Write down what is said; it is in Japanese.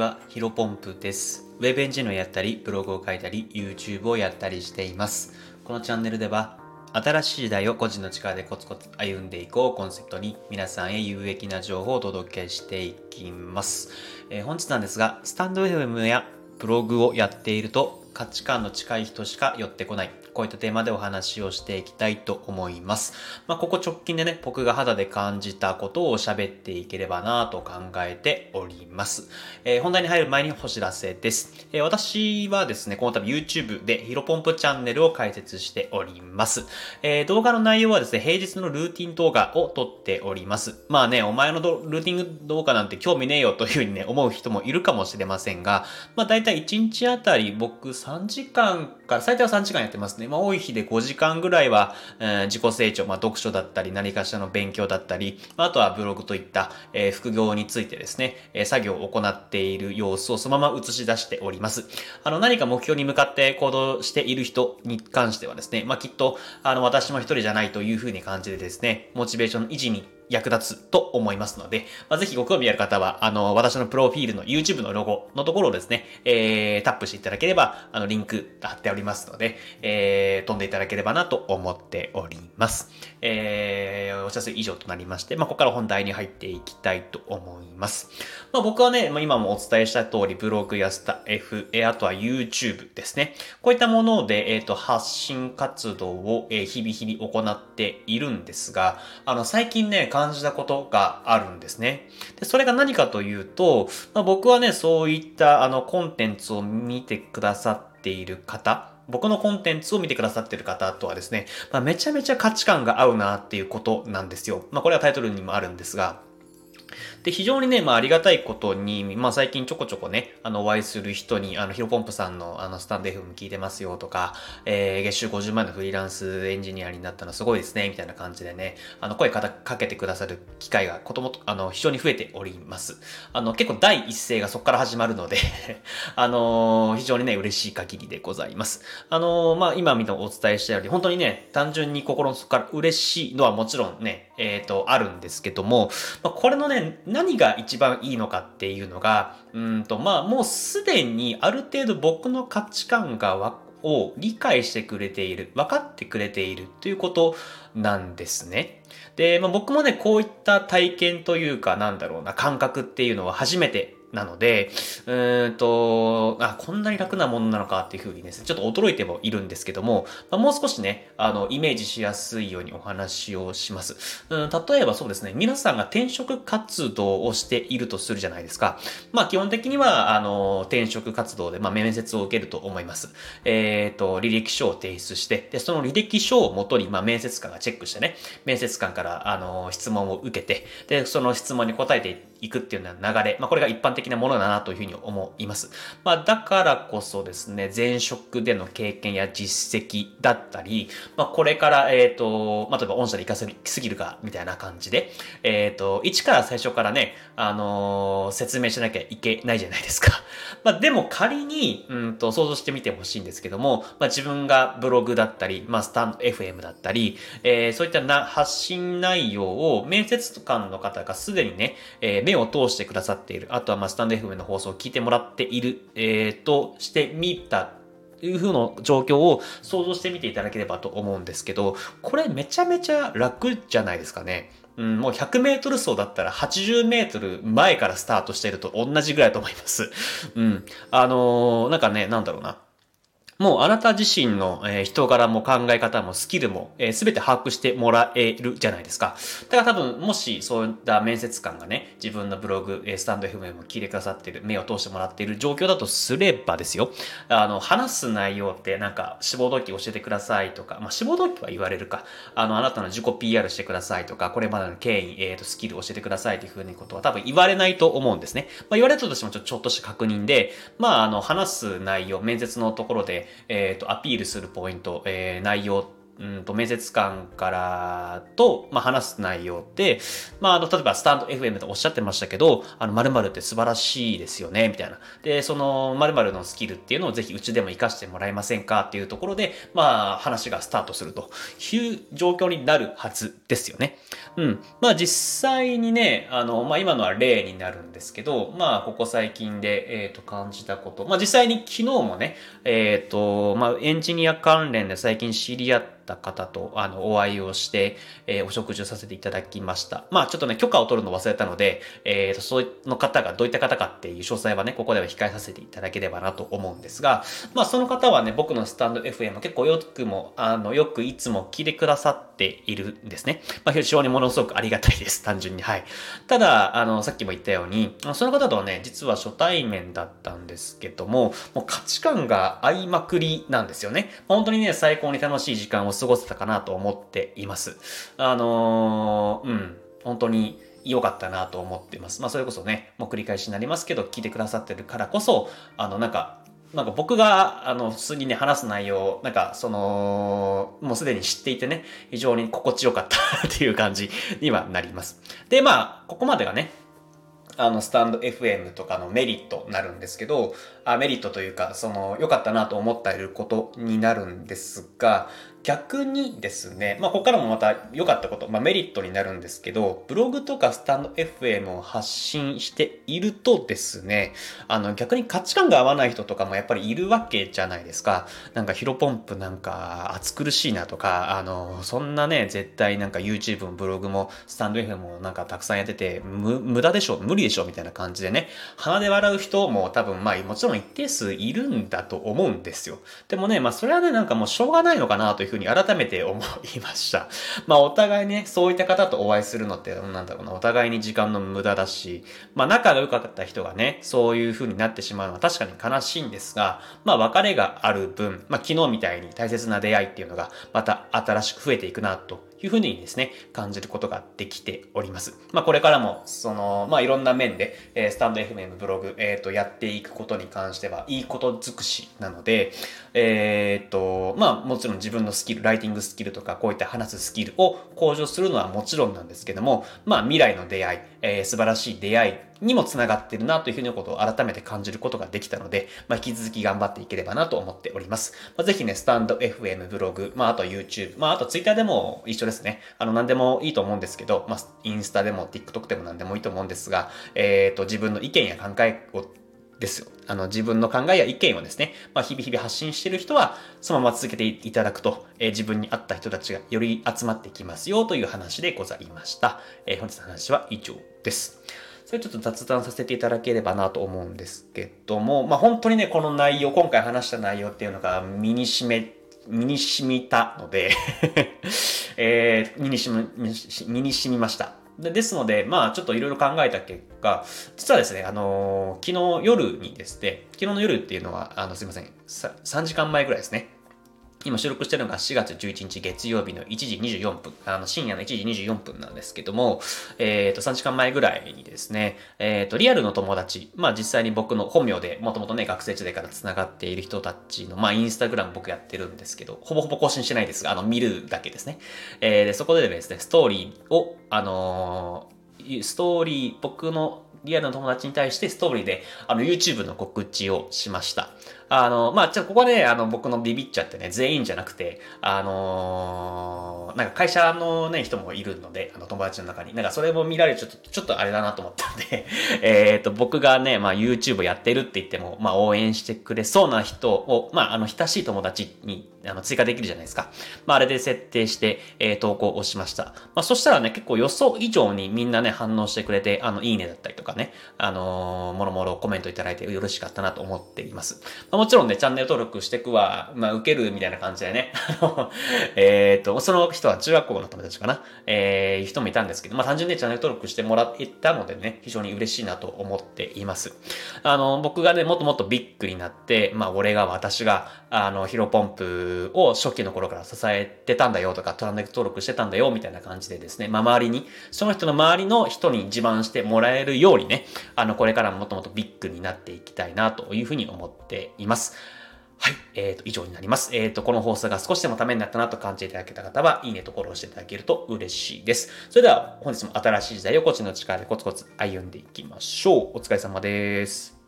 は、ヒロポンプです。ウェブエンジニアをやったり、ブログを書いたり、YouTube をやったりしています。このチャンネルでは、新しい時代を個人の力でコツコツ歩んでいこうコンセプトに皆さんへ有益な情報をお届けしていきます。えー本日なんですが、スタンド FM やブログをやっていると価値観の近い人しか寄ってこない。こういったテーマでお話をしていきたいと思います。まあ、ここ直近でね、僕が肌で感じたことを喋っていければなと考えております。えー本題に入る前にお知らせです。えー私はですね、この度 YouTube でヒロポンプチャンネルを開設しております。えー動画の内容はですね、平日のルーティン動画を撮っております。まあね、お前のルーティング動画なんて興味ねえよというふうにね、思う人もいるかもしれませんが、まあ大体1日あたり僕3時間から、最低は3時間やってますね。まあ多い日で5時間ぐらいは、えー自己成長、まあ読書だったり、何かしらの勉強だったり、まああとはブログといった、えー副業についてですね、えー作業を行っている様子をそのまま映し出しております。あの何か目標に向かって行動している人に関してはですね、まあきっと、あの私も一人じゃないというふうに感じでですね、モチベーション維持に役立つと思いますので、まあ、ぜひご興味ある方は、あの、私のプロフィールの YouTube のロゴのところをですね、えー、タップしていただければ、あの、リンク貼っておりますりますので、えー、飛んでいただければなと思っております。えー、お知らせ以上となりまして、まあ、ここから本題に入っていきたいと思います。まあ、僕はね、まあ、今もお伝えした通り、ブログやスタ F、えあとは YouTube ですね。こういったもので、えっ、と、発信活動を、え日々日々行っているんですが、あの、最近ね、感じたことがあるんですね。で、それが何かというと、まあ、僕はね、そういった、あの、コンテンツを見てくださってている方、僕のコンテンツを見てくださっている方とはですね、まあ、めちゃめちゃ価値観が合うなっていうことなんですよ。まあ、これはタイトルにもあるんですが、で、非常にね、まあ、ありがたいことに、まあ、最近ちょこちょこね、あの、お会いする人に、あの、ヒロポンプさんの、あの、スタンド FM 聞いてますよとか、えー、月収50万のフリーランスエンジニアになったのすごいですね、みたいな感じでね、あの、声かかけてくださる機会が、こと、あの、非常に増えております。あの、結構第一声がそこから始まるので、あのー非常にね、嬉しい限りでございます。あのーまあ、今みたお伝えしたように、本当にね、単純に心の底から嬉しいのはもちろんね、えっ、と、あるんですけども、まあ、これのね、何が一番いいのかっていうのが、うんと、まあ、もうすでにある程度僕の価値観がわを理解してくれている、分かってくれているということなんですね。で、まあ、僕もね、こういった体験というか、なんだろうな、感覚っていうのは初めてなので、うーんと、あ、こんなに楽なものなのかっていうふうにですね、ちょっと驚いてもいるんですけども、まあ、もう少しね、あの、イメージしやすいようにお話をします。うん、例えばそうですね、皆さんが転職活動をしているとするじゃないですか。まあ、基本的には、あの、転職活動で、まあ、面接を受けると思います。えっ、と、履歴書を提出して、で、その履歴書をもとに、まあ、面接官がチェックしてね、面接官から、あの、質問を受けて、で、その質問に答えていっていくっていうような流れ、まあ、これが一般的なものだなというふうに思います。まあ、だからこそですね、前職での経験や実績だったり、まあ、これから、えっ、と、まあ、例えば御社で活かせすぎるか、みたいな感じで、えっ、と、一から最初からね、あのー説明しなきゃいけないじゃないですか。まあ、でも仮に、うんと、想像してみてほしいんですけども、まあ、自分がブログだったり、まあ、スタンド FM だったり、えーそういったな発信内容を面接官の方がすでにね、えー目を通してくださっている。あとは、まあ、スタンド FM の放送を聞いてもらっている、えーとしてみたという風の状況を想像してみていただければと思うんですけど、これめちゃめちゃ楽じゃないですかね。うん、もう100メートル走だったら80メートル前からスタートしていると同じぐらいと思います。うん。あのーなんかね、なんだろうな。もうあなた自身の、え人柄も考え方もスキルも、えー、全て把握してもらえるじゃないですか。だから多分、もしそういった面接官がね、自分のブログ、えスタンド FM も聞いてくださってる、目を通してもらっている状況だとすればですよ。あの、話す内容ってなんか、志望動機教えてくださいとか、まあ、志望動機は言われるか。あの、あなたの自己 PR してくださいとか、これまでの経緯、えっ、と、スキル教えてくださいというふうにことは多分言われないと思うんですね。まあ、言われたとしてもちょちょっとした確認で、まあ、あの、話す内容、面接のところで、えっ、と、アピールするポイント、えー内容、うんと、面接官からと、まあ、話す内容で、まあ、あの、例えば、スタンド FM とおっしゃってましたけど、あの、〇〇って素晴らしいですよね、みたいな。で、その、〇〇のスキルっていうのをぜひうちでも活かしてもらえませんかっていうところで、まあ、話がスタートするという状況になるはずですよね。うん。まあ、実際にね、あの、まあ、今のは例になるんですけど、まあ、ここ最近で、えっ、ー、と、感じたこと。まあ、実際に昨日もね、えっ、ー、と、まあ、エンジニア関連で最近知り合った方と、あの、お会いをして、えー、お食事をさせていただきました。まあ、ちょっとね、許可を取るの忘れたので、えっ、ー、と、その方がどういった方かっていう詳細はね、ここでは控えさせていただければなと思うんですが、まあ、その方はね、僕のスタンド FM 結構よくも、あの、よくいつも聞いてくださっているんですね。まあ、非常にものすごくありがたいです。単純に。はい。ただ、あの、さっきも言ったように、その方とはね、実は初対面だったんですけども、もう価値観が合いまくりなんですよね。本当にね、最高に楽しい時間を過過ごせたかなと思っています。あのー、うん、本当に良かったなと思ってます。まあそれこそね、もう繰り返しになりますけど、聞いてくださってるからこそ、あのなんか、なんか僕が、あの、普通にね、話す内容、なんか、その、もうすでに知っていてね、非常に心地よかったっていう感じにはなります。で、まあ、ここまでがね、あの、スタンド FM とかのメリットになるんですけど、あメリットというか、その、良かったなと思っていることになるんですが、逆にですね、まあ、ここからもまた良かったこと、まあ、メリットになるんですけど、ブログとかスタンド FM を発信しているとですね、あの、逆に価値観が合わない人とかもやっぱりいるわけじゃないですか。なんかヒロポンプなんか暑苦しいなとか、あの、そんなね、絶対なんか YouTube もブログもスタンド FM もなんかたくさんやってて、無駄でしょ無理でしょみたいな感じでね、鼻で笑う人も多分まあもちろん一定数いるんだと思うんですよ。でもね、まあそれはね、なんかもうしょうがないのかなというふうに改めて思いました。まあお互いね、そういった方とお会いするのって、なんだろうな、お互いに時間の無駄だし、まあ仲が良かった人がね、そういうふうになってしまうのは確かに悲しいんですが、まあ別れがある分、まあ昨日みたいに大切な出会いっていうのがまた新しく増えていくなというふうにですね、感じることができております。まあこれからも、その、まあいろんな面で、えー、スタンド FM ブログ、えっ、ー、と、やっていくことに関しては、いいこと尽くしなので、えっ、ー、と、まあもちろん自分のスキル、ライティングスキルとか、こういった話すスキルを向上するのはもちろんなんですけども、まあ未来の出会い、えー、素晴らしい出会いにもつながってるなというふうなことを改めて感じることができたので、まあ、引き続き頑張っていければなと思っております。まあ、ぜひね、スタンド FM ブログ、まあ、あと YouTube、まあ、あと Twitter でも一緒ですね。あの、何でもいいと思うんですけど、まあ、インスタでも TikTok でも何でもいいと思うんですが、えっ、ー、と、自分の意見や考えをですよ。あの、自分の考えや意見をですね、まあ、日々日々発信してる人は、そのまま続けていただくと、えー、自分に合った人たちがより集まってきますよという話でございました。えー、本日の話は以上です。それちょっと雑談させていただければなと思うんですけども、まあ本当にね、この内容、今回話した内容っていうのが身に染め、身に染みたので えー、身に染み、身に染みました。でですので、まあちょっといろいろ考えた結果、実はですね、あのー、昨日夜にですね、昨日の夜っていうのは、あの、すいません、3時間前ぐらいですね。今収録してるのが4月11日月曜日の1時24分、あの深夜の1時24分なんですけども、えっ、ー、と、3時間前ぐらいにですね、えっ、ー、と、リアルの友達、まあ実際に僕の本名でもともとね、学生時代から繋がっている人たちの、まあインスタグラム僕やってるんですけど、ほぼほぼ更新してないですが、あの、見るだけですね。えー、で、そこでですね、ストーリーを、あのー、ストーリー、僕のリアルな友達に対してストーリーで、あの、YouTube の告知をしました。あの、まあ、ちょ、ここね、あの、僕のビビっちゃってね、全員じゃなくて、あのー、なんか会社のね、人もいるので、あの、友達の中に。なんかそれも見られちょっと、ちょっとあれだなと思ったんで えっと、僕がね、まあ、YouTube やってるって言っても、まあ、応援してくれそうな人を、まあ、あの、親しい友達に、あの、追加できるじゃないですか。まあ、あれで設定して、えー、投稿をしました。まあ、そしたらね、結構予想以上にみんなね、反応してくれて、あの、いいねだったりとかね、あのー、もろもろコメントいただいてよろしかったなと思っています。まあもちろんね、チャンネル登録してくわ、まあ、受けるみたいな感じでね、あのえっと、その人は中学校の友達かな、えー、いう人もいたんですけど、まあ、単純にチャンネル登録してもらえたのでね、非常に嬉しいなと思っています。あの、僕がね、もっともっとビッグになって、まあ、俺が、私が、あの、ヒロポンプを初期の頃から支えてたんだよとか、チャンネル登録してたんだよ、みたいな感じでですね、まあ、周りに、その人の周りの人に自慢してもらえるようにね、あの、これからももっともっとビッグになっていきたいなというふうに思っています。はい。えっ、ー、と、以上になります。えっ、ー、と、この放送が少しでもためになったなと感じていただけた方は、いいねとフォローしていただけると嬉しいです。それでは、本日も新しい時代をこっちの力でコツコツ歩んでいきましょう。お疲れ様です。